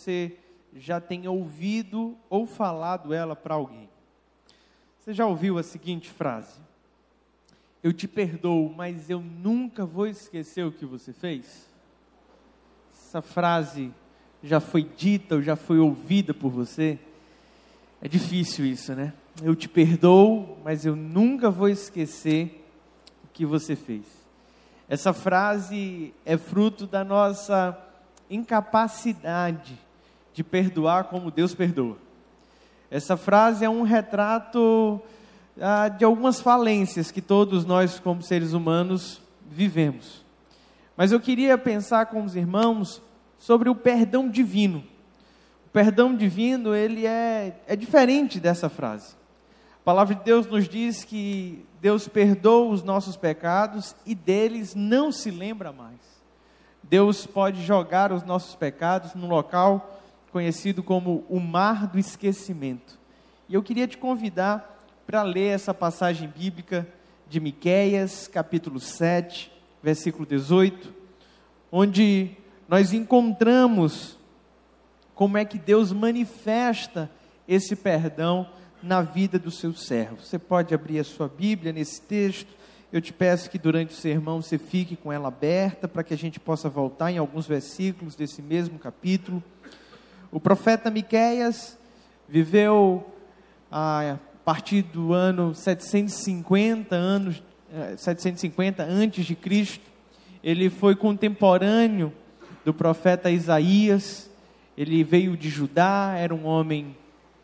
você já tenha ouvido ou falado ela para alguém. Você já ouviu a seguinte frase? Eu te perdoo, mas eu nunca vou esquecer o que você fez? Essa frase já foi dita ou já foi ouvida por você? É difícil isso, né? Eu te perdoo, mas eu nunca vou esquecer o que você fez. Essa frase é fruto da nossa incapacidade de perdoar como Deus perdoa. Essa frase é um retrato ah, de algumas falências que todos nós, como seres humanos, vivemos. Mas eu queria pensar com os irmãos sobre o perdão divino. O perdão divino, ele é, é diferente dessa frase. A palavra de Deus nos diz que Deus perdoa os nossos pecados e deles não se lembra mais. Deus pode jogar os nossos pecados num local conhecido como o mar do esquecimento. E eu queria te convidar para ler essa passagem bíblica de Miqueias, capítulo 7, versículo 18, onde nós encontramos como é que Deus manifesta esse perdão na vida do seu servo. Você pode abrir a sua Bíblia nesse texto. Eu te peço que durante o sermão você fique com ela aberta para que a gente possa voltar em alguns versículos desse mesmo capítulo. O profeta Miqueias viveu a partir do ano 750 anos 750 eh, antes de Cristo. Ele foi contemporâneo do profeta Isaías. Ele veio de Judá, era um homem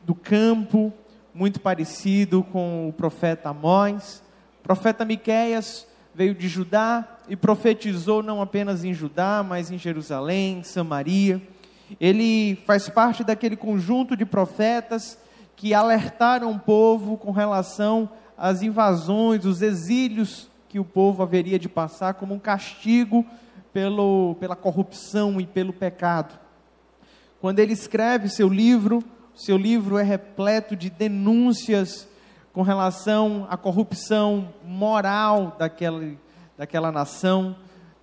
do campo, muito parecido com o profeta Amós. O profeta Miqueias veio de Judá e profetizou não apenas em Judá, mas em Jerusalém, Samaria ele faz parte daquele conjunto de profetas que alertaram o povo com relação às invasões, os exílios que o povo haveria de passar como um castigo pelo, pela corrupção e pelo pecado. Quando ele escreve seu livro, seu livro é repleto de denúncias com relação à corrupção moral daquela, daquela nação,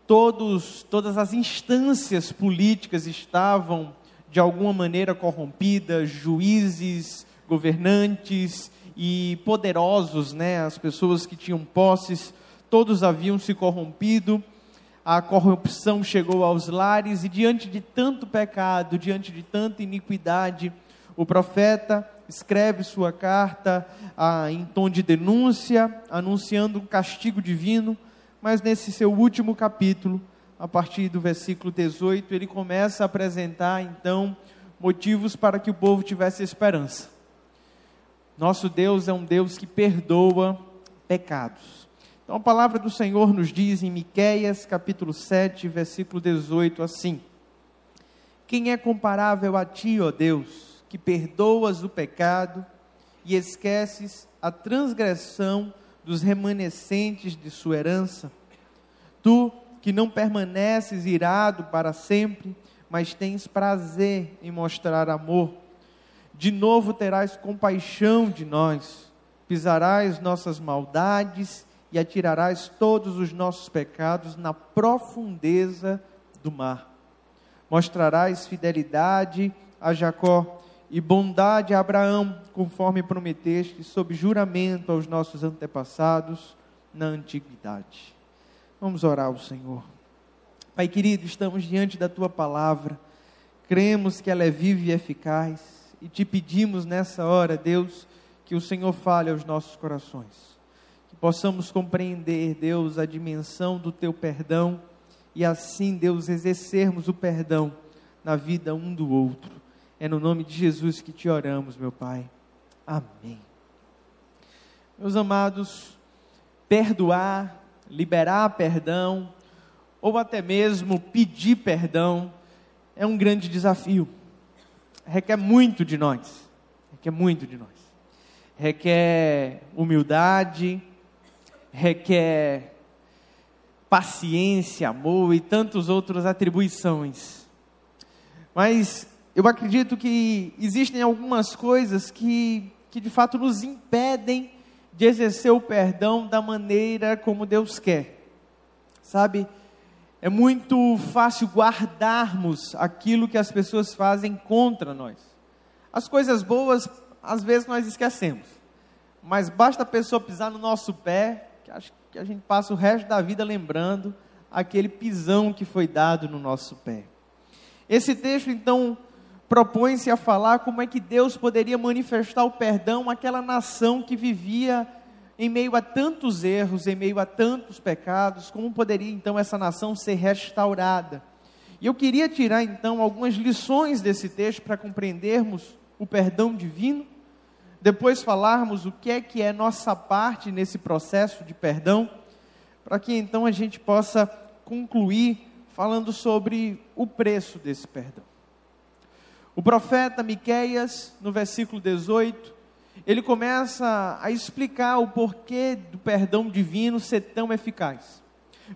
todos, todas as instâncias políticas estavam de alguma maneira corrompidas, juízes, governantes e poderosos, né, as pessoas que tinham posses, todos haviam se corrompido. A corrupção chegou aos lares e diante de tanto pecado, diante de tanta iniquidade, o profeta escreve sua carta ah, em tom de denúncia, anunciando um castigo divino mas nesse seu último capítulo, a partir do versículo 18, ele começa a apresentar então motivos para que o povo tivesse esperança. Nosso Deus é um Deus que perdoa pecados. Então a palavra do Senhor nos diz em Miqueias, capítulo 7, versículo 18 assim: Quem é comparável a ti, ó Deus, que perdoas o pecado e esqueces a transgressão dos remanescentes de sua herança. Tu que não permaneces irado para sempre, mas tens prazer em mostrar amor. De novo terás compaixão de nós, pisarás nossas maldades e atirarás todos os nossos pecados na profundeza do mar. Mostrarás fidelidade a Jacó e bondade a Abraão, conforme prometeste, sob juramento aos nossos antepassados na antiguidade. Vamos orar ao Senhor. Pai querido, estamos diante da tua palavra, cremos que ela é viva e eficaz, e te pedimos nessa hora, Deus, que o Senhor fale aos nossos corações, que possamos compreender, Deus, a dimensão do teu perdão e assim, Deus, exercermos o perdão na vida um do outro. É no nome de Jesus que te oramos, meu Pai. Amém. Meus amados, perdoar, liberar perdão, ou até mesmo pedir perdão, é um grande desafio. Requer muito de nós. Requer muito de nós. Requer humildade, requer paciência, amor e tantas outras atribuições. Mas eu acredito que existem algumas coisas que, que de fato nos impedem de exercer o perdão da maneira como Deus quer. Sabe, é muito fácil guardarmos aquilo que as pessoas fazem contra nós. As coisas boas, às vezes nós esquecemos, mas basta a pessoa pisar no nosso pé, que acho que a gente passa o resto da vida lembrando aquele pisão que foi dado no nosso pé. Esse texto, então, propõe-se a falar como é que Deus poderia manifestar o perdão àquela nação que vivia em meio a tantos erros, em meio a tantos pecados, como poderia então essa nação ser restaurada? E eu queria tirar então algumas lições desse texto para compreendermos o perdão divino, depois falarmos o que é que é nossa parte nesse processo de perdão, para que então a gente possa concluir falando sobre o preço desse perdão. O profeta Miqueias, no versículo 18, ele começa a explicar o porquê do perdão divino ser tão eficaz.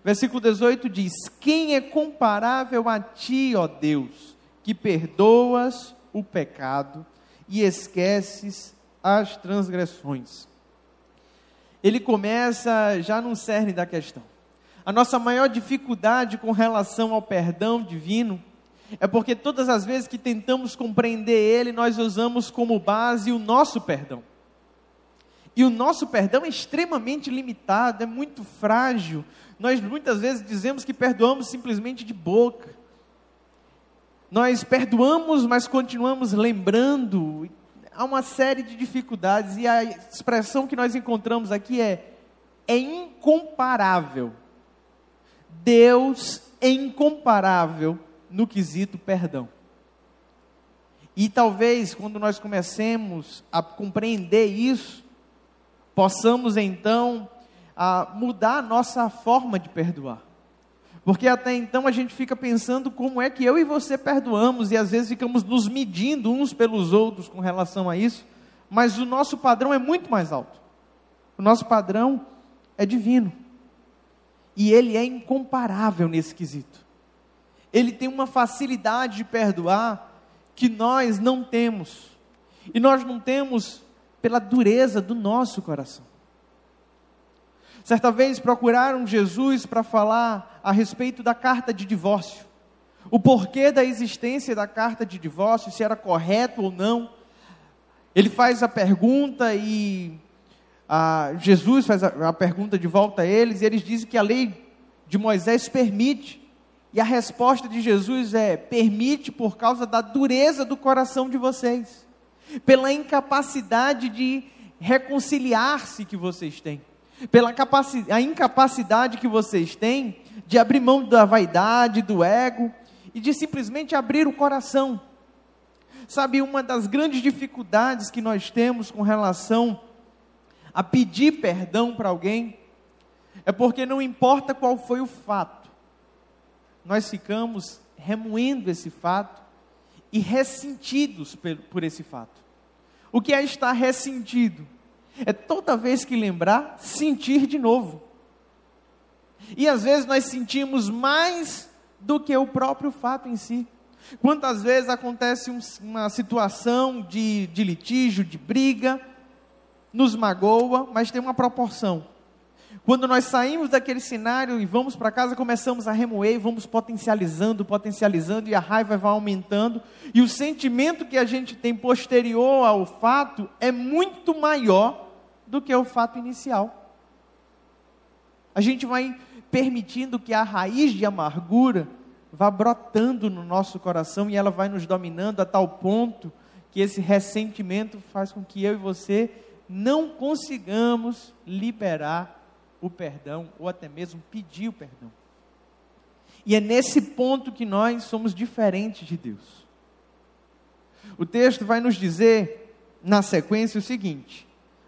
Versículo 18 diz: Quem é comparável a ti, ó Deus, que perdoas o pecado e esqueces as transgressões? Ele começa já no cerne da questão. A nossa maior dificuldade com relação ao perdão divino é porque todas as vezes que tentamos compreender Ele, nós usamos como base o nosso perdão. E o nosso perdão é extremamente limitado, é muito frágil. Nós muitas vezes dizemos que perdoamos simplesmente de boca. Nós perdoamos, mas continuamos lembrando. Há uma série de dificuldades, e a expressão que nós encontramos aqui é: é incomparável. Deus é incomparável no quesito perdão. E talvez quando nós comecemos a compreender isso, possamos então a mudar a nossa forma de perdoar. Porque até então a gente fica pensando como é que eu e você perdoamos e às vezes ficamos nos medindo uns pelos outros com relação a isso, mas o nosso padrão é muito mais alto. O nosso padrão é divino. E ele é incomparável nesse quesito ele tem uma facilidade de perdoar que nós não temos. E nós não temos pela dureza do nosso coração. Certa vez procuraram Jesus para falar a respeito da carta de divórcio. O porquê da existência da carta de divórcio, se era correto ou não. Ele faz a pergunta e a, Jesus faz a, a pergunta de volta a eles, e eles dizem que a lei de Moisés permite. E a resposta de Jesus é: permite por causa da dureza do coração de vocês, pela incapacidade de reconciliar-se que vocês têm, pela a incapacidade que vocês têm de abrir mão da vaidade, do ego e de simplesmente abrir o coração. Sabe, uma das grandes dificuldades que nós temos com relação a pedir perdão para alguém é porque não importa qual foi o fato, nós ficamos remoendo esse fato e ressentidos por esse fato. O que é estar ressentido? É toda vez que lembrar, sentir de novo. E às vezes nós sentimos mais do que o próprio fato em si. Quantas vezes acontece uma situação de, de litígio, de briga, nos magoa, mas tem uma proporção. Quando nós saímos daquele cenário e vamos para casa, começamos a remoer e vamos potencializando, potencializando, e a raiva vai aumentando, e o sentimento que a gente tem posterior ao fato é muito maior do que o fato inicial. A gente vai permitindo que a raiz de amargura vá brotando no nosso coração e ela vai nos dominando a tal ponto que esse ressentimento faz com que eu e você não consigamos liberar o perdão ou até mesmo pedir o perdão. E é nesse ponto que nós somos diferentes de Deus. O texto vai nos dizer, na sequência, o seguinte,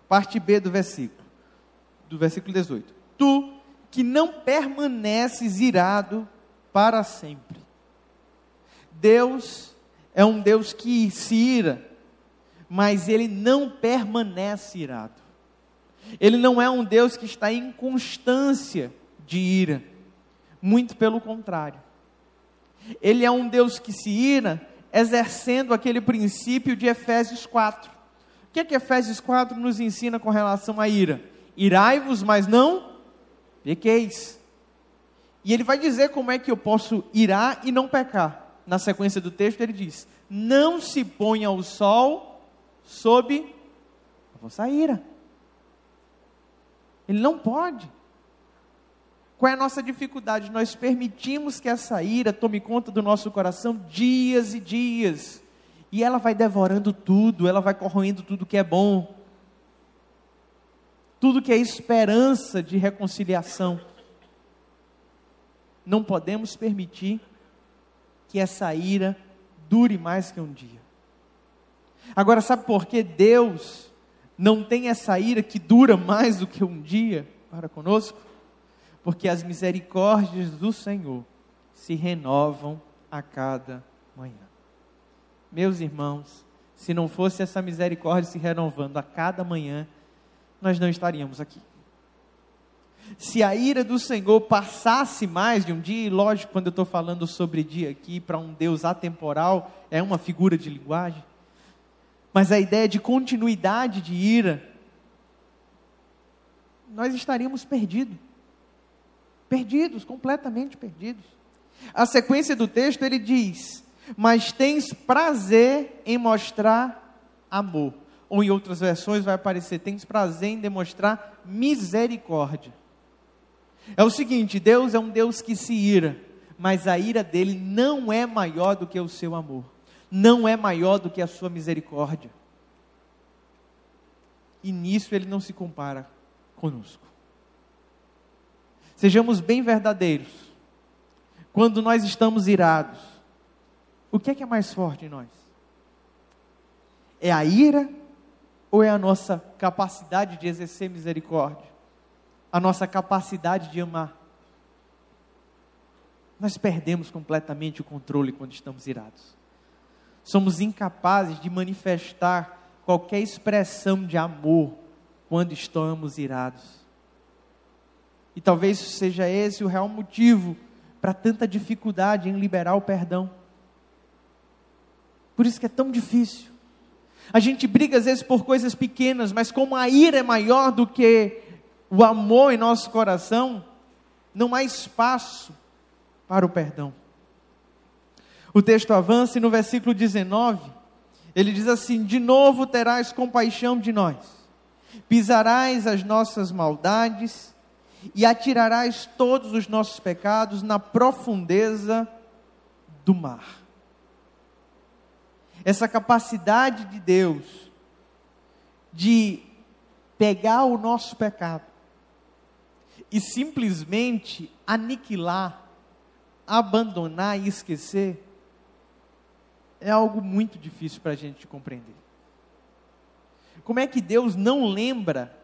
parte B do versículo, do versículo 18: Tu que não permaneces irado para sempre. Deus é um Deus que se ira, mas ele não permanece irado. Ele não é um Deus que está em constância de ira, muito pelo contrário. Ele é um Deus que se ira exercendo aquele princípio de Efésios 4. O que é que Efésios 4 nos ensina com relação à ira? Irai-vos, mas não pequeis. E ele vai dizer como é que eu posso irar e não pecar. Na sequência do texto, ele diz: Não se ponha o sol sob a vossa ira. Ele não pode. Qual é a nossa dificuldade? Nós permitimos que essa ira tome conta do nosso coração dias e dias. E ela vai devorando tudo, ela vai corroendo tudo que é bom. Tudo que é esperança de reconciliação. Não podemos permitir que essa ira dure mais que um dia. Agora, sabe por que Deus não tem essa ira que dura mais do que um dia para conosco? porque as misericórdias do Senhor se renovam a cada manhã. Meus irmãos, se não fosse essa misericórdia se renovando a cada manhã, nós não estaríamos aqui. Se a ira do Senhor passasse mais de um dia, e lógico, quando eu estou falando sobre dia aqui, para um Deus atemporal, é uma figura de linguagem, mas a ideia de continuidade de ira, nós estaríamos perdidos perdidos, completamente perdidos. A sequência do texto ele diz: Mas tens prazer em mostrar amor. Ou em outras versões vai aparecer: Tens prazer em demonstrar misericórdia. É o seguinte: Deus é um Deus que se ira, mas a ira dele não é maior do que o seu amor, não é maior do que a sua misericórdia. E nisso ele não se compara conosco. Sejamos bem verdadeiros. Quando nós estamos irados, o que é que é mais forte em nós? É a ira ou é a nossa capacidade de exercer misericórdia? A nossa capacidade de amar? Nós perdemos completamente o controle quando estamos irados. Somos incapazes de manifestar qualquer expressão de amor quando estamos irados. E talvez seja esse o real motivo para tanta dificuldade em liberar o perdão. Por isso que é tão difícil. A gente briga às vezes por coisas pequenas, mas como a ira é maior do que o amor em nosso coração, não há espaço para o perdão. O texto avança e no versículo 19, ele diz assim: De novo terás compaixão de nós, pisarás as nossas maldades e atirarás todos os nossos pecados na profundeza do mar. Essa capacidade de Deus de pegar o nosso pecado e simplesmente aniquilar, abandonar e esquecer, é algo muito difícil para a gente compreender. Como é que Deus não lembra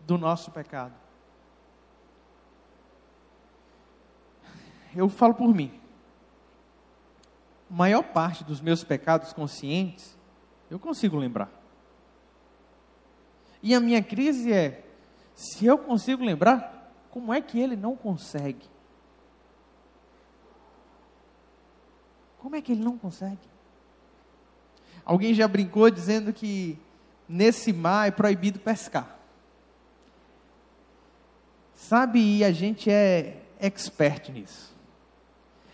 do nosso pecado? eu falo por mim. A maior parte dos meus pecados conscientes, eu consigo lembrar. E a minha crise é: se eu consigo lembrar, como é que ele não consegue? Como é que ele não consegue? Alguém já brincou dizendo que nesse mar é proibido pescar. Sabe, e a gente é expert nisso.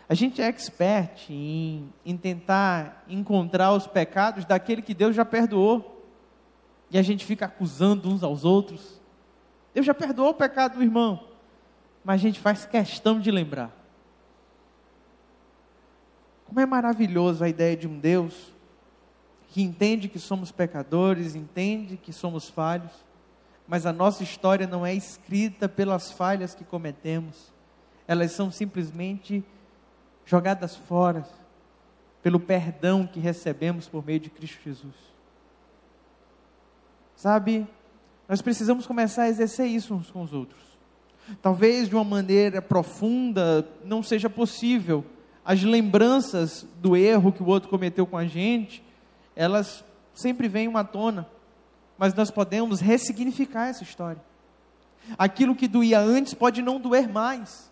A gente é expert em, em tentar encontrar os pecados daquele que Deus já perdoou. E a gente fica acusando uns aos outros. Deus já perdoou o pecado do irmão. Mas a gente faz questão de lembrar. Como é maravilhoso a ideia de um Deus que entende que somos pecadores, entende que somos falhos, mas a nossa história não é escrita pelas falhas que cometemos, elas são simplesmente jogadas fora pelo perdão que recebemos por meio de Cristo Jesus. Sabe, nós precisamos começar a exercer isso uns com os outros. Talvez de uma maneira profunda não seja possível. As lembranças do erro que o outro cometeu com a gente, elas sempre vêm à tona. Mas nós podemos ressignificar essa história. Aquilo que doía antes pode não doer mais.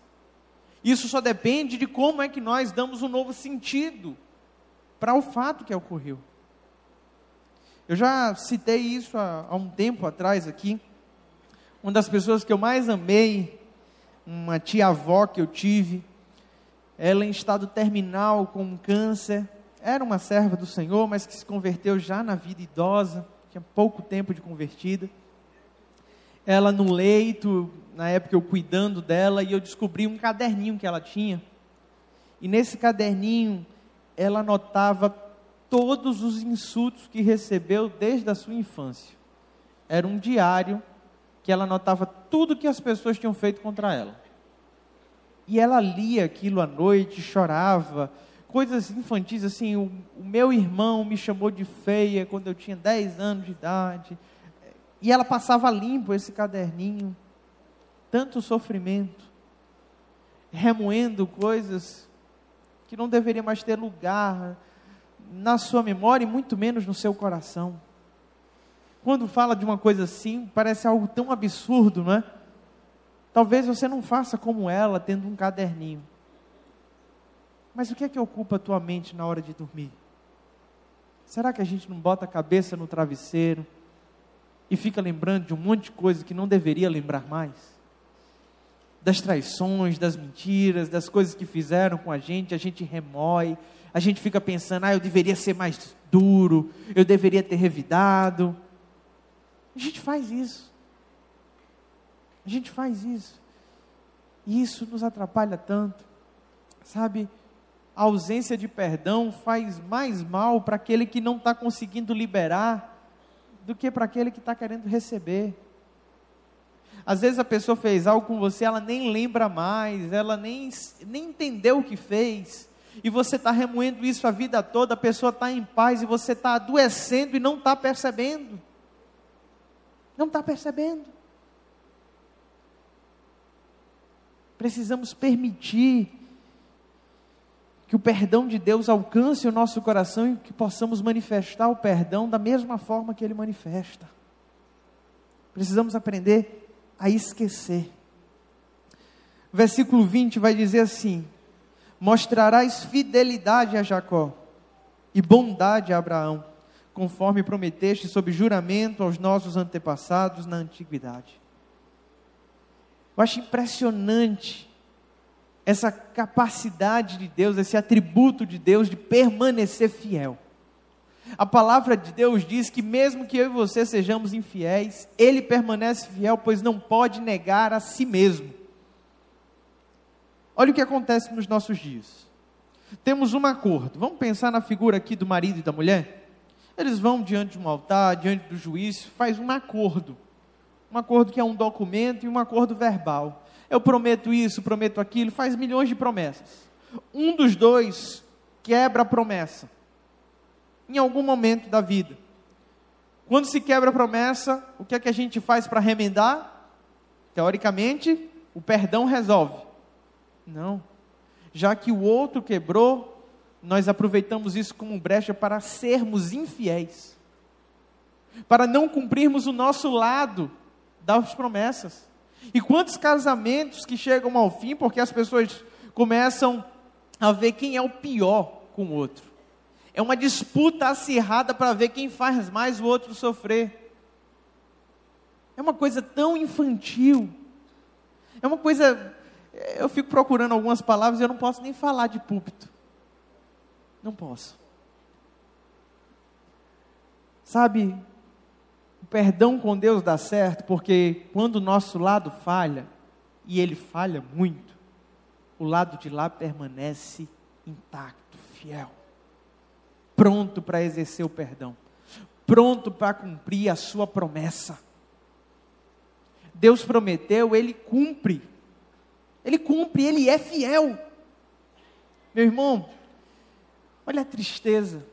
Isso só depende de como é que nós damos um novo sentido para o fato que ocorreu. Eu já citei isso há, há um tempo atrás aqui. Uma das pessoas que eu mais amei uma tia-avó que eu tive, ela em estado terminal com um câncer, era uma serva do Senhor, mas que se converteu já na vida idosa, tinha pouco tempo de convertida. Ela no leito, na época eu cuidando dela, e eu descobri um caderninho que ela tinha. E nesse caderninho, ela anotava todos os insultos que recebeu desde a sua infância. Era um diário que ela anotava tudo que as pessoas tinham feito contra ela. E ela lia aquilo à noite, chorava, coisas infantis assim, o, o, meu irmão me chamou de feia quando eu tinha 10 anos de idade. E ela passava limpo esse caderninho. Tanto sofrimento, remoendo coisas que não deveria mais ter lugar na sua memória e muito menos no seu coração. Quando fala de uma coisa assim, parece algo tão absurdo, não é? Talvez você não faça como ela, tendo um caderninho. Mas o que é que ocupa a tua mente na hora de dormir? Será que a gente não bota a cabeça no travesseiro e fica lembrando de um monte de coisa que não deveria lembrar mais? Das traições, das mentiras, das coisas que fizeram com a gente, a gente remói, a gente fica pensando, ah, eu deveria ser mais duro, eu deveria ter revidado. A gente faz isso. A gente faz isso. E isso nos atrapalha tanto. Sabe, a ausência de perdão faz mais mal para aquele que não está conseguindo liberar do que para aquele que está querendo receber. Às vezes a pessoa fez algo com você, ela nem lembra mais, ela nem, nem entendeu o que fez, e você está remoendo isso a vida toda, a pessoa está em paz e você está adoecendo e não está percebendo. Não está percebendo. Precisamos permitir que o perdão de Deus alcance o nosso coração e que possamos manifestar o perdão da mesma forma que ele manifesta. Precisamos aprender a esquecer. Versículo 20 vai dizer assim: Mostrarás fidelidade a Jacó e bondade a Abraão conforme prometeste sob juramento aos nossos antepassados na antiguidade. Eu acho impressionante essa capacidade de Deus, esse atributo de Deus de permanecer fiel. A palavra de Deus diz que mesmo que eu e você sejamos infiéis, Ele permanece fiel, pois não pode negar a si mesmo. Olha o que acontece nos nossos dias. Temos um acordo. Vamos pensar na figura aqui do marido e da mulher? Eles vão diante de um altar, diante do juiz, faz um acordo. Um acordo que é um documento e um acordo verbal. Eu prometo isso, prometo aquilo, faz milhões de promessas. Um dos dois quebra a promessa. Em algum momento da vida. Quando se quebra a promessa, o que é que a gente faz para remendar? Teoricamente, o perdão resolve. Não. Já que o outro quebrou, nós aproveitamos isso como brecha para sermos infiéis, para não cumprirmos o nosso lado das promessas. E quantos casamentos que chegam ao fim porque as pessoas começam a ver quem é o pior com o outro. É uma disputa acirrada para ver quem faz mais o outro sofrer. É uma coisa tão infantil. É uma coisa. Eu fico procurando algumas palavras e eu não posso nem falar de púlpito. Não posso. Sabe, perdão com Deus dá certo porque quando o nosso lado falha, e ele falha muito, o lado de lá permanece intacto, fiel, pronto para exercer o perdão, pronto para cumprir a sua promessa. Deus prometeu, ele cumpre. Ele cumpre, ele é fiel. Meu irmão, Olha a tristeza.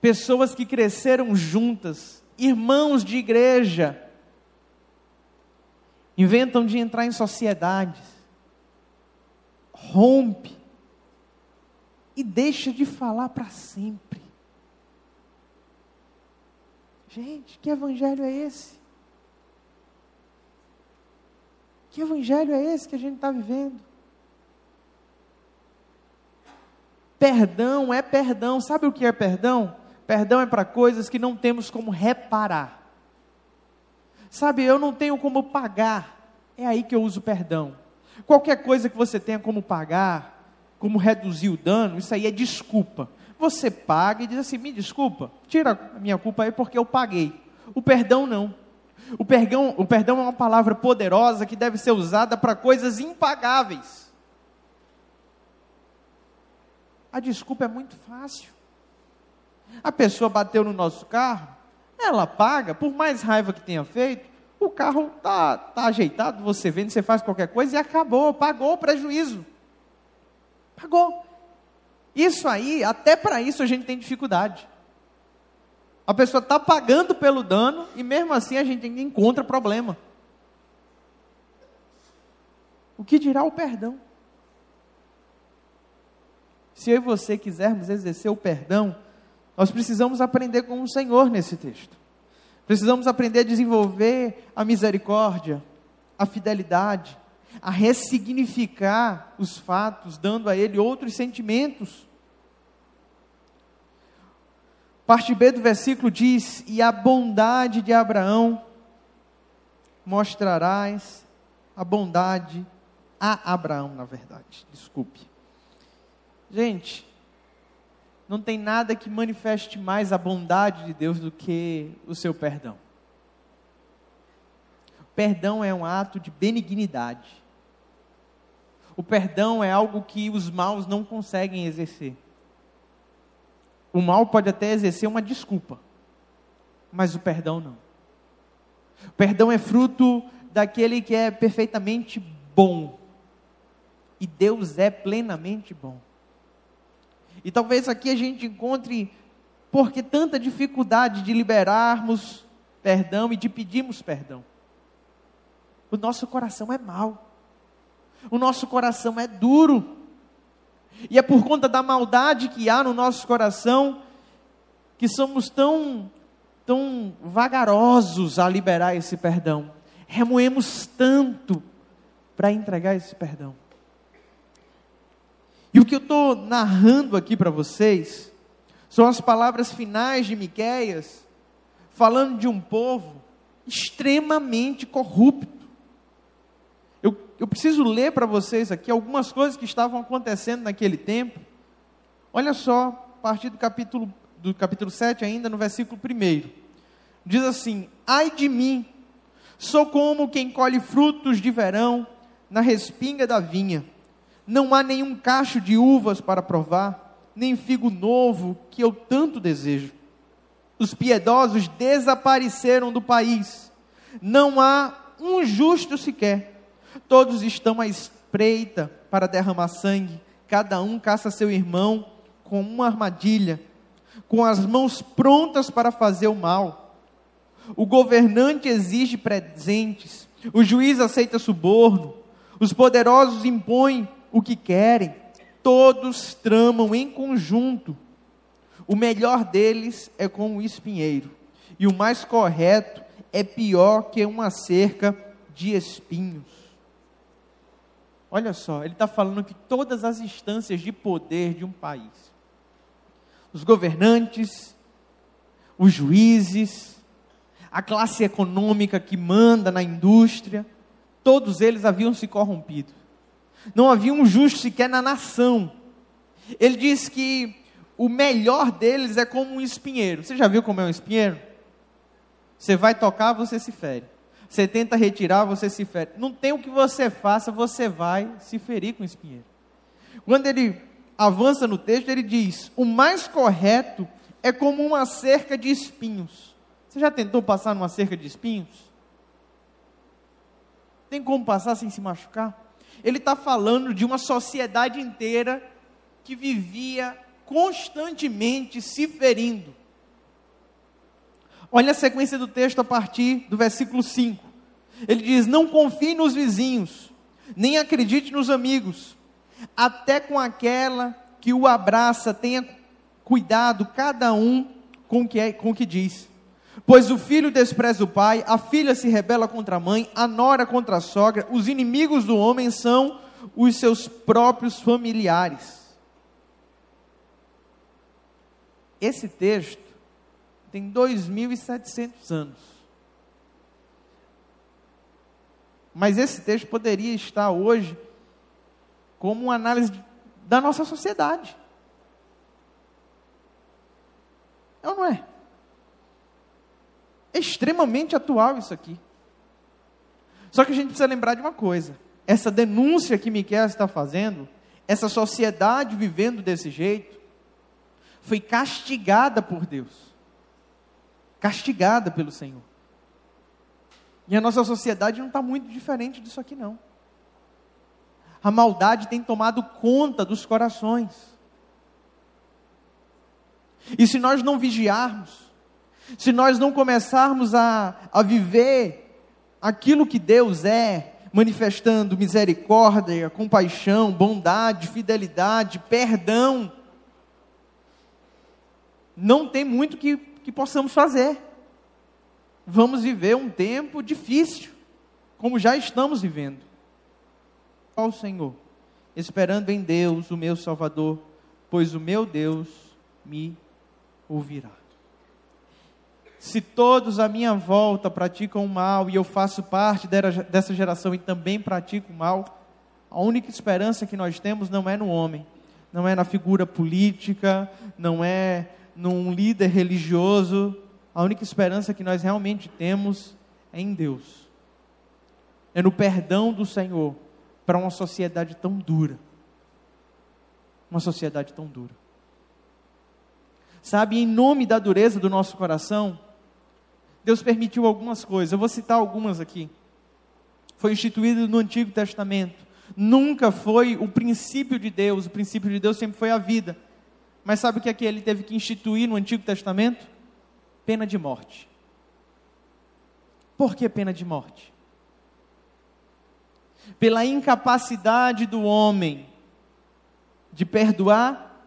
Pessoas que cresceram juntas, irmãos de igreja, inventam de entrar em sociedades, rompe e deixa de falar para sempre. Gente, que evangelho é esse? Que evangelho é esse que a gente está vivendo? Perdão é perdão. Sabe o que é perdão? Perdão é para coisas que não temos como reparar. Sabe, eu não tenho como pagar é aí que eu uso perdão. Qualquer coisa que você tenha como pagar, como reduzir o dano, isso aí é desculpa. Você paga e diz assim: me desculpa, tira a minha culpa aí porque eu paguei. O perdão não. O perdão, o perdão é uma palavra poderosa que deve ser usada para coisas impagáveis. A desculpa é muito fácil. A pessoa bateu no nosso carro, ela paga, por mais raiva que tenha feito, o carro tá, tá ajeitado, você vende, você faz qualquer coisa e acabou, pagou o prejuízo. Pagou. Isso aí, até para isso a gente tem dificuldade. A pessoa está pagando pelo dano e mesmo assim a gente encontra problema. O que dirá o perdão? Se eu e você quisermos exercer o perdão, nós precisamos aprender com o Senhor nesse texto. Precisamos aprender a desenvolver a misericórdia, a fidelidade, a ressignificar os fatos, dando a ele outros sentimentos. Parte B do versículo diz: E a bondade de Abraão mostrarás a bondade a Abraão, na verdade. Desculpe. Gente, não tem nada que manifeste mais a bondade de Deus do que o seu perdão. Perdão é um ato de benignidade. O perdão é algo que os maus não conseguem exercer. O mal pode até exercer uma desculpa, mas o perdão não. O perdão é fruto daquele que é perfeitamente bom. E Deus é plenamente bom. E talvez aqui a gente encontre por que tanta dificuldade de liberarmos perdão e de pedirmos perdão. O nosso coração é mau. O nosso coração é duro. E é por conta da maldade que há no nosso coração que somos tão tão vagarosos a liberar esse perdão. Remoemos tanto para entregar esse perdão. E o que eu estou narrando aqui para vocês são as palavras finais de Miquéias, falando de um povo extremamente corrupto. Eu, eu preciso ler para vocês aqui algumas coisas que estavam acontecendo naquele tempo. Olha só, a partir do capítulo, do capítulo 7, ainda no versículo 1. Diz assim: Ai de mim, sou como quem colhe frutos de verão na respinga da vinha não há nenhum cacho de uvas para provar, nem figo novo que eu tanto desejo. Os piedosos desapareceram do país, não há um justo sequer. Todos estão à espreita para derramar sangue, cada um caça seu irmão com uma armadilha, com as mãos prontas para fazer o mal. O governante exige presentes, o juiz aceita suborno, os poderosos impõem o que querem, todos tramam em conjunto. O melhor deles é com o espinheiro, e o mais correto é pior que uma cerca de espinhos. Olha só, ele está falando que todas as instâncias de poder de um país, os governantes, os juízes, a classe econômica que manda na indústria, todos eles haviam se corrompido não havia um justo sequer na nação. Ele diz que o melhor deles é como um espinheiro. Você já viu como é um espinheiro? Você vai tocar, você se fere. Você tenta retirar, você se fere. Não tem o que você faça, você vai se ferir com o espinheiro. Quando ele avança no texto, ele diz: o mais correto é como uma cerca de espinhos. Você já tentou passar numa cerca de espinhos? Tem como passar sem se machucar? Ele está falando de uma sociedade inteira que vivia constantemente se ferindo. Olha a sequência do texto a partir do versículo 5. Ele diz: Não confie nos vizinhos, nem acredite nos amigos, até com aquela que o abraça, tenha cuidado cada um com o que, é, com o que diz. Pois o filho despreza o pai, a filha se rebela contra a mãe, a nora contra a sogra, os inimigos do homem são os seus próprios familiares. Esse texto tem 2.700 anos. mas esse texto poderia estar hoje como uma análise da nossa sociedade. É ou não é? É extremamente atual isso aqui. Só que a gente precisa lembrar de uma coisa: essa denúncia que Miquel está fazendo, essa sociedade vivendo desse jeito, foi castigada por Deus, castigada pelo Senhor. E a nossa sociedade não está muito diferente disso aqui, não. A maldade tem tomado conta dos corações. E se nós não vigiarmos, se nós não começarmos a, a viver aquilo que Deus é, manifestando misericórdia, compaixão, bondade, fidelidade, perdão, não tem muito que, que possamos fazer. Vamos viver um tempo difícil, como já estamos vivendo. Ao Senhor, esperando em Deus, o meu Salvador, pois o meu Deus me ouvirá. Se todos à minha volta praticam o mal e eu faço parte dessa geração e também pratico o mal, a única esperança que nós temos não é no homem, não é na figura política, não é num líder religioso. A única esperança que nós realmente temos é em Deus. É no perdão do Senhor para uma sociedade tão dura. Uma sociedade tão dura. Sabe, em nome da dureza do nosso coração, Deus permitiu algumas coisas. Eu vou citar algumas aqui. Foi instituído no Antigo Testamento. Nunca foi o princípio de Deus. O princípio de Deus sempre foi a vida. Mas sabe o que é que ele teve que instituir no Antigo Testamento? Pena de morte. Por que pena de morte? Pela incapacidade do homem de perdoar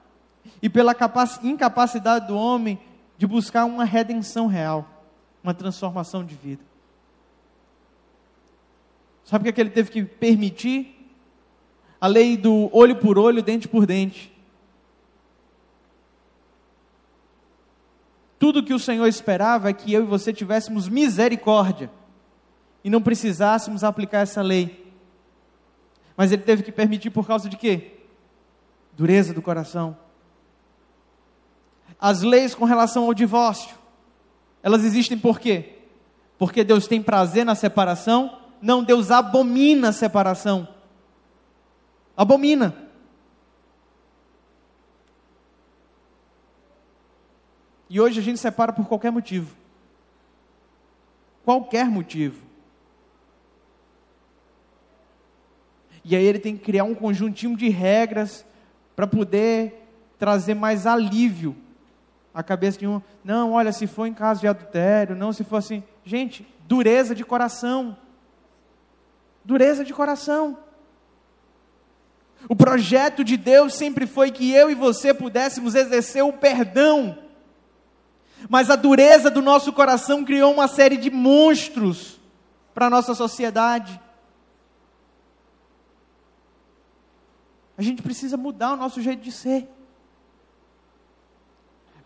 e pela incapacidade do homem de buscar uma redenção real, uma transformação de vida. Sabe o que, é que ele teve que permitir? A lei do olho por olho, dente por dente. Tudo que o Senhor esperava é que eu e você tivéssemos misericórdia e não precisássemos aplicar essa lei. Mas ele teve que permitir por causa de quê? Dureza do coração as leis com relação ao divórcio, elas existem por quê? Porque Deus tem prazer na separação? Não, Deus abomina a separação. Abomina. E hoje a gente separa por qualquer motivo. Qualquer motivo. E aí ele tem que criar um conjuntinho de regras para poder trazer mais alívio a cabeça de um, não, olha, se for em caso de adultério, não, se for assim. Gente, dureza de coração. Dureza de coração. O projeto de Deus sempre foi que eu e você pudéssemos exercer o perdão. Mas a dureza do nosso coração criou uma série de monstros para a nossa sociedade. A gente precisa mudar o nosso jeito de ser.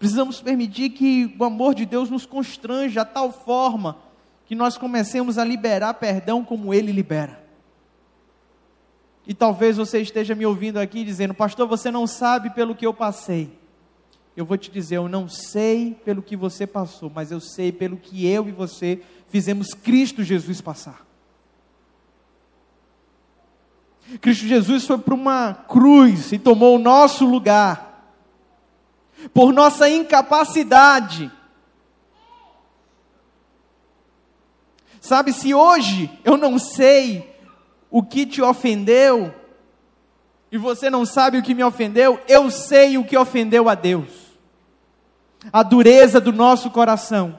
Precisamos permitir que o amor de Deus nos constranja a tal forma que nós comecemos a liberar perdão como Ele libera. E talvez você esteja me ouvindo aqui dizendo, pastor, você não sabe pelo que eu passei. Eu vou te dizer, eu não sei pelo que você passou, mas eu sei pelo que eu e você fizemos Cristo Jesus passar. Cristo Jesus foi para uma cruz e tomou o nosso lugar por nossa incapacidade. Sabe, se hoje eu não sei o que te ofendeu, e você não sabe o que me ofendeu, eu sei o que ofendeu a Deus. A dureza do nosso coração,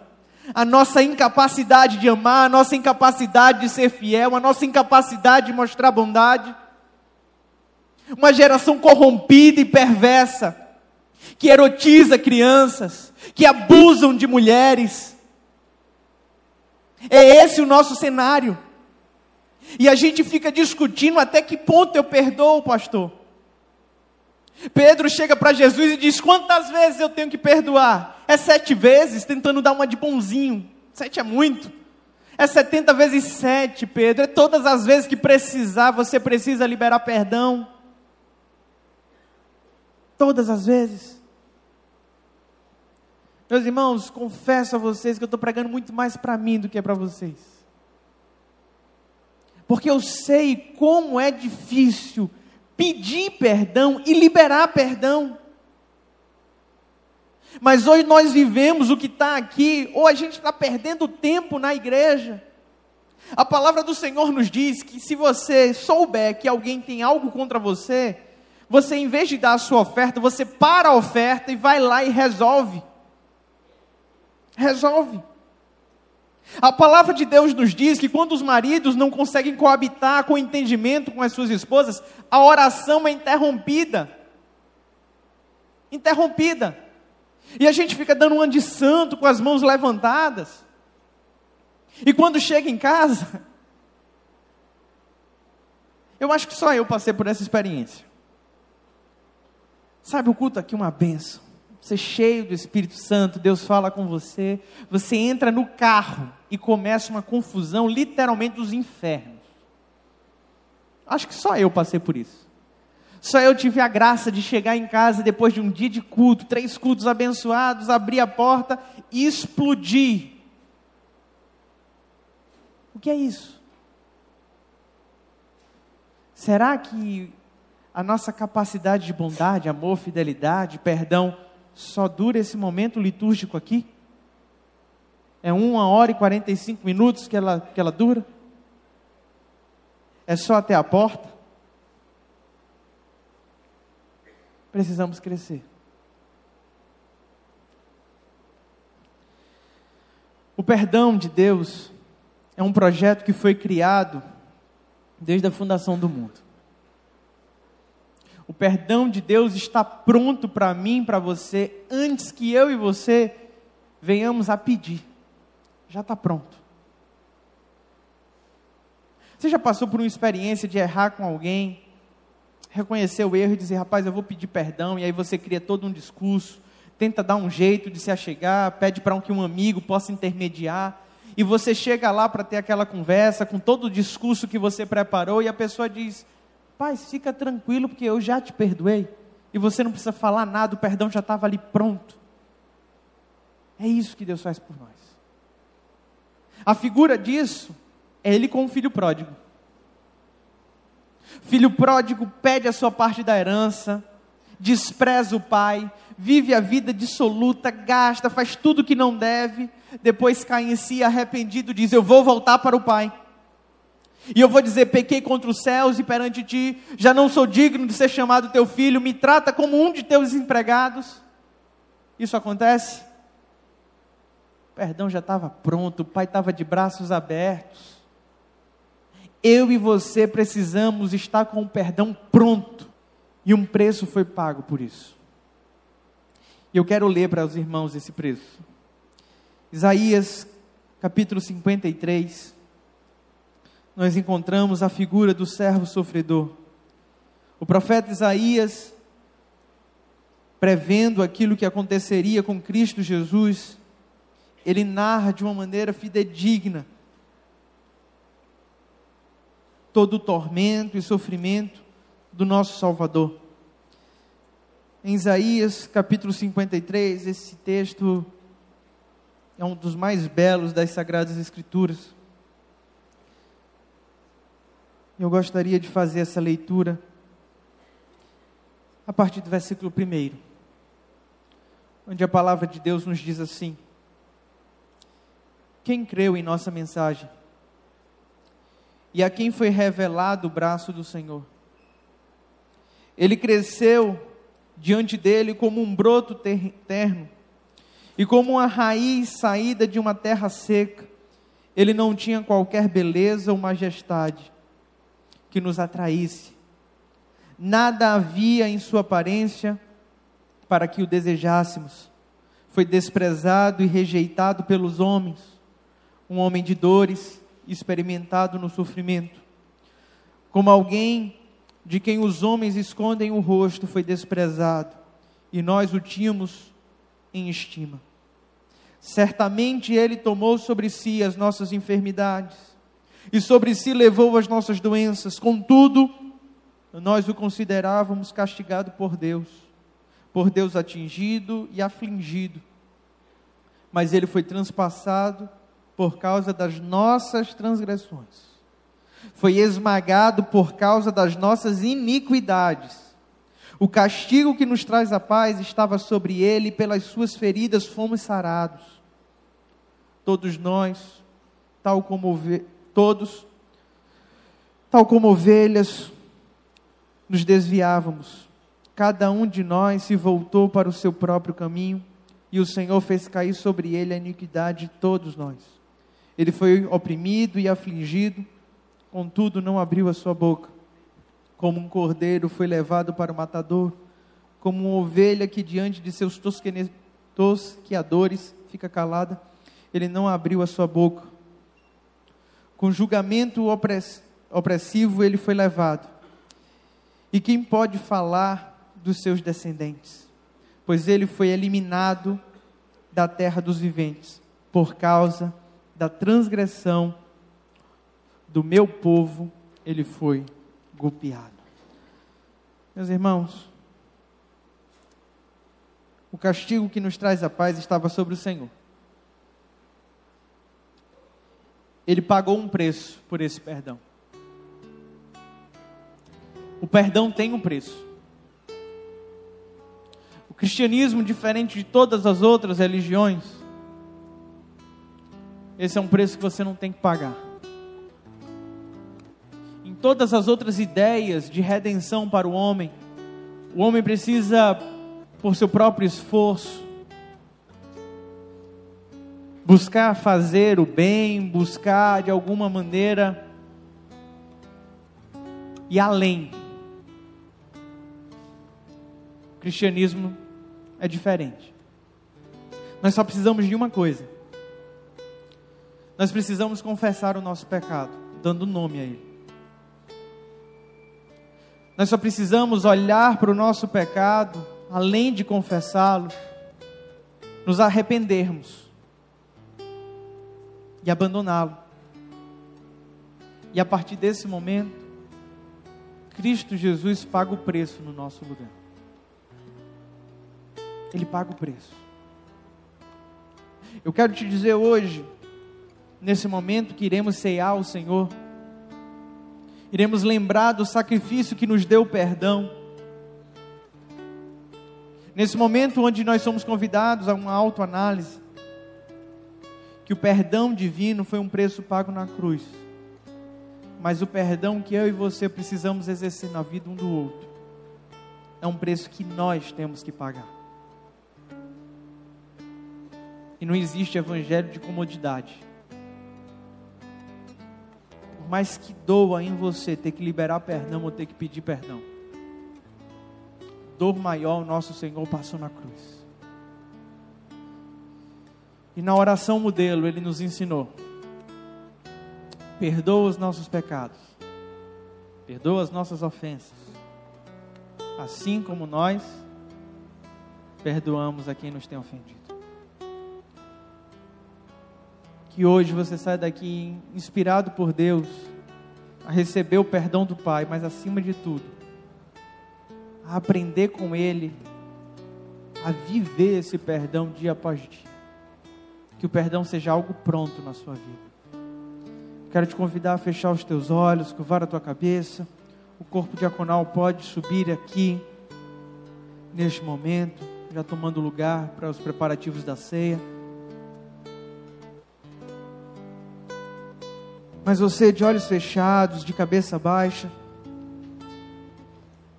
a nossa incapacidade de amar, a nossa incapacidade de ser fiel, a nossa incapacidade de mostrar bondade. Uma geração corrompida e perversa, que erotiza crianças, que abusam de mulheres. É esse o nosso cenário. E a gente fica discutindo até que ponto eu perdoo, pastor. Pedro chega para Jesus e diz: Quantas vezes eu tenho que perdoar? É sete vezes, tentando dar uma de bonzinho. Sete é muito. É 70 vezes 7, Pedro. É todas as vezes que precisar, você precisa liberar perdão. Todas as vezes. Meus irmãos, confesso a vocês que eu estou pregando muito mais para mim do que para vocês. Porque eu sei como é difícil pedir perdão e liberar perdão. Mas hoje nós vivemos o que está aqui, ou a gente está perdendo tempo na igreja. A palavra do Senhor nos diz que se você souber que alguém tem algo contra você, você em vez de dar a sua oferta, você para a oferta e vai lá e resolve. Resolve. A palavra de Deus nos diz que quando os maridos não conseguem coabitar com entendimento com as suas esposas, a oração é interrompida. Interrompida. E a gente fica dando um ano de santo com as mãos levantadas. E quando chega em casa, eu acho que só eu passei por essa experiência. Sabe, o culto aqui é uma benção. Você é cheio do Espírito Santo, Deus fala com você. Você entra no carro e começa uma confusão, literalmente dos infernos. Acho que só eu passei por isso. Só eu tive a graça de chegar em casa depois de um dia de culto, três cultos abençoados, abrir a porta e explodir. O que é isso? Será que a nossa capacidade de bondade, amor, fidelidade, perdão, só dura esse momento litúrgico aqui? É uma hora e quarenta e cinco minutos que ela, que ela dura? É só até a porta? precisamos crescer. O perdão de Deus é um projeto que foi criado desde a fundação do mundo. O perdão de Deus está pronto para mim, para você, antes que eu e você venhamos a pedir. Já está pronto. Você já passou por uma experiência de errar com alguém, reconhecer o erro e dizer, rapaz, eu vou pedir perdão, e aí você cria todo um discurso, tenta dar um jeito de se achegar, pede para um que um amigo possa intermediar, e você chega lá para ter aquela conversa com todo o discurso que você preparou, e a pessoa diz, paz, fica tranquilo, porque eu já te perdoei, e você não precisa falar nada, o perdão já estava ali pronto. É isso que Deus faz por nós. A figura disso é ele com o filho pródigo. Filho pródigo pede a sua parte da herança, despreza o pai, vive a vida dissoluta, gasta, faz tudo que não deve, depois cai em si arrependido, diz: Eu vou voltar para o pai. E eu vou dizer: pequei contra os céus e perante ti, já não sou digno de ser chamado teu filho, me trata como um de teus empregados. Isso acontece? O perdão já estava pronto, o pai estava de braços abertos eu e você precisamos estar com o perdão pronto. E um preço foi pago por isso. E eu quero ler para os irmãos esse preço. Isaías, capítulo 53. Nós encontramos a figura do servo sofredor. O profeta Isaías, prevendo aquilo que aconteceria com Cristo Jesus, ele narra de uma maneira fidedigna todo o tormento e sofrimento do nosso Salvador. Em Isaías capítulo 53, esse texto é um dos mais belos das Sagradas Escrituras. Eu gostaria de fazer essa leitura a partir do versículo 1, onde a palavra de Deus nos diz assim: Quem creu em nossa mensagem? e a quem foi revelado o braço do Senhor. Ele cresceu diante dele como um broto terno e como uma raiz saída de uma terra seca. Ele não tinha qualquer beleza ou majestade que nos atraísse. Nada havia em sua aparência para que o desejássemos. Foi desprezado e rejeitado pelos homens, um homem de dores experimentado no sofrimento. Como alguém de quem os homens escondem o rosto foi desprezado, e nós o tínhamos em estima. Certamente Ele tomou sobre si as nossas enfermidades e sobre si levou as nossas doenças. Contudo, nós o considerávamos castigado por Deus, por Deus atingido e afligido. Mas Ele foi transpassado por causa das nossas transgressões, foi esmagado por causa das nossas iniquidades. O castigo que nos traz a paz estava sobre ele, e pelas suas feridas fomos sarados todos nós, tal como todos, tal como ovelhas, nos desviávamos. Cada um de nós se voltou para o seu próprio caminho, e o Senhor fez cair sobre ele a iniquidade de todos nós. Ele foi oprimido e afligido, contudo não abriu a sua boca. Como um cordeiro foi levado para o matador, como uma ovelha que diante de seus tosqueadores fica calada ele não abriu a sua boca. Com julgamento opressivo ele foi levado. E quem pode falar dos seus descendentes? Pois ele foi eliminado da terra dos viventes, por causa da transgressão do meu povo, ele foi golpeado. Meus irmãos, o castigo que nos traz a paz estava sobre o Senhor. Ele pagou um preço por esse perdão. O perdão tem um preço. O cristianismo, diferente de todas as outras religiões, esse é um preço que você não tem que pagar. Em todas as outras ideias de redenção para o homem, o homem precisa, por seu próprio esforço, buscar fazer o bem, buscar de alguma maneira e além. O cristianismo é diferente. Nós só precisamos de uma coisa. Nós precisamos confessar o nosso pecado, dando nome a ele. Nós só precisamos olhar para o nosso pecado, além de confessá-lo, nos arrependermos e abandoná-lo. E a partir desse momento, Cristo Jesus paga o preço no nosso lugar. Ele paga o preço. Eu quero te dizer hoje, nesse momento que iremos ceiar o Senhor, iremos lembrar do sacrifício que nos deu perdão. Nesse momento onde nós somos convidados a uma autoanálise, que o perdão divino foi um preço pago na cruz, mas o perdão que eu e você precisamos exercer na vida um do outro é um preço que nós temos que pagar. E não existe evangelho de comodidade. Por mais que doa em você ter que liberar perdão ou ter que pedir perdão, dor maior o nosso Senhor passou na cruz. E na oração modelo ele nos ensinou: perdoa os nossos pecados, perdoa as nossas ofensas, assim como nós perdoamos a quem nos tem ofendido. Que hoje você saia daqui inspirado por Deus a receber o perdão do Pai, mas acima de tudo, a aprender com Ele, a viver esse perdão dia após dia que o perdão seja algo pronto na sua vida. Quero te convidar a fechar os teus olhos, curvar a tua cabeça. O corpo diaconal pode subir aqui, neste momento, já tomando lugar para os preparativos da ceia. Mas você, de olhos fechados, de cabeça baixa,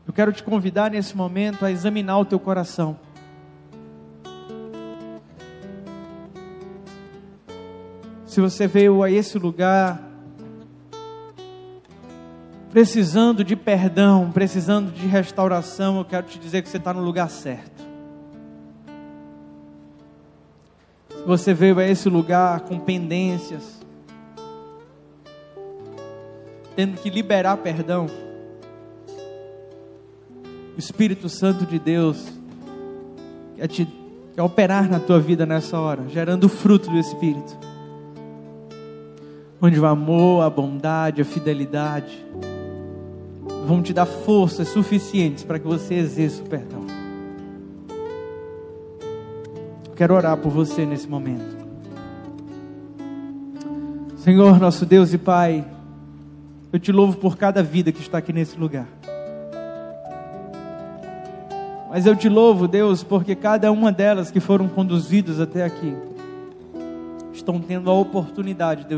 eu quero te convidar nesse momento a examinar o teu coração. Se você veio a esse lugar precisando de perdão, precisando de restauração, eu quero te dizer que você está no lugar certo. Se você veio a esse lugar com pendências, tendo que liberar perdão, o Espírito Santo de Deus quer te, quer operar na tua vida nessa hora, gerando o fruto do Espírito. Onde o amor, a bondade, a fidelidade vão te dar forças suficientes para que você exerça o perdão. Quero orar por você nesse momento. Senhor, nosso Deus e Pai, eu te louvo por cada vida que está aqui nesse lugar. Mas eu te louvo, Deus, porque cada uma delas que foram conduzidas até aqui estão tendo a oportunidade, Deus,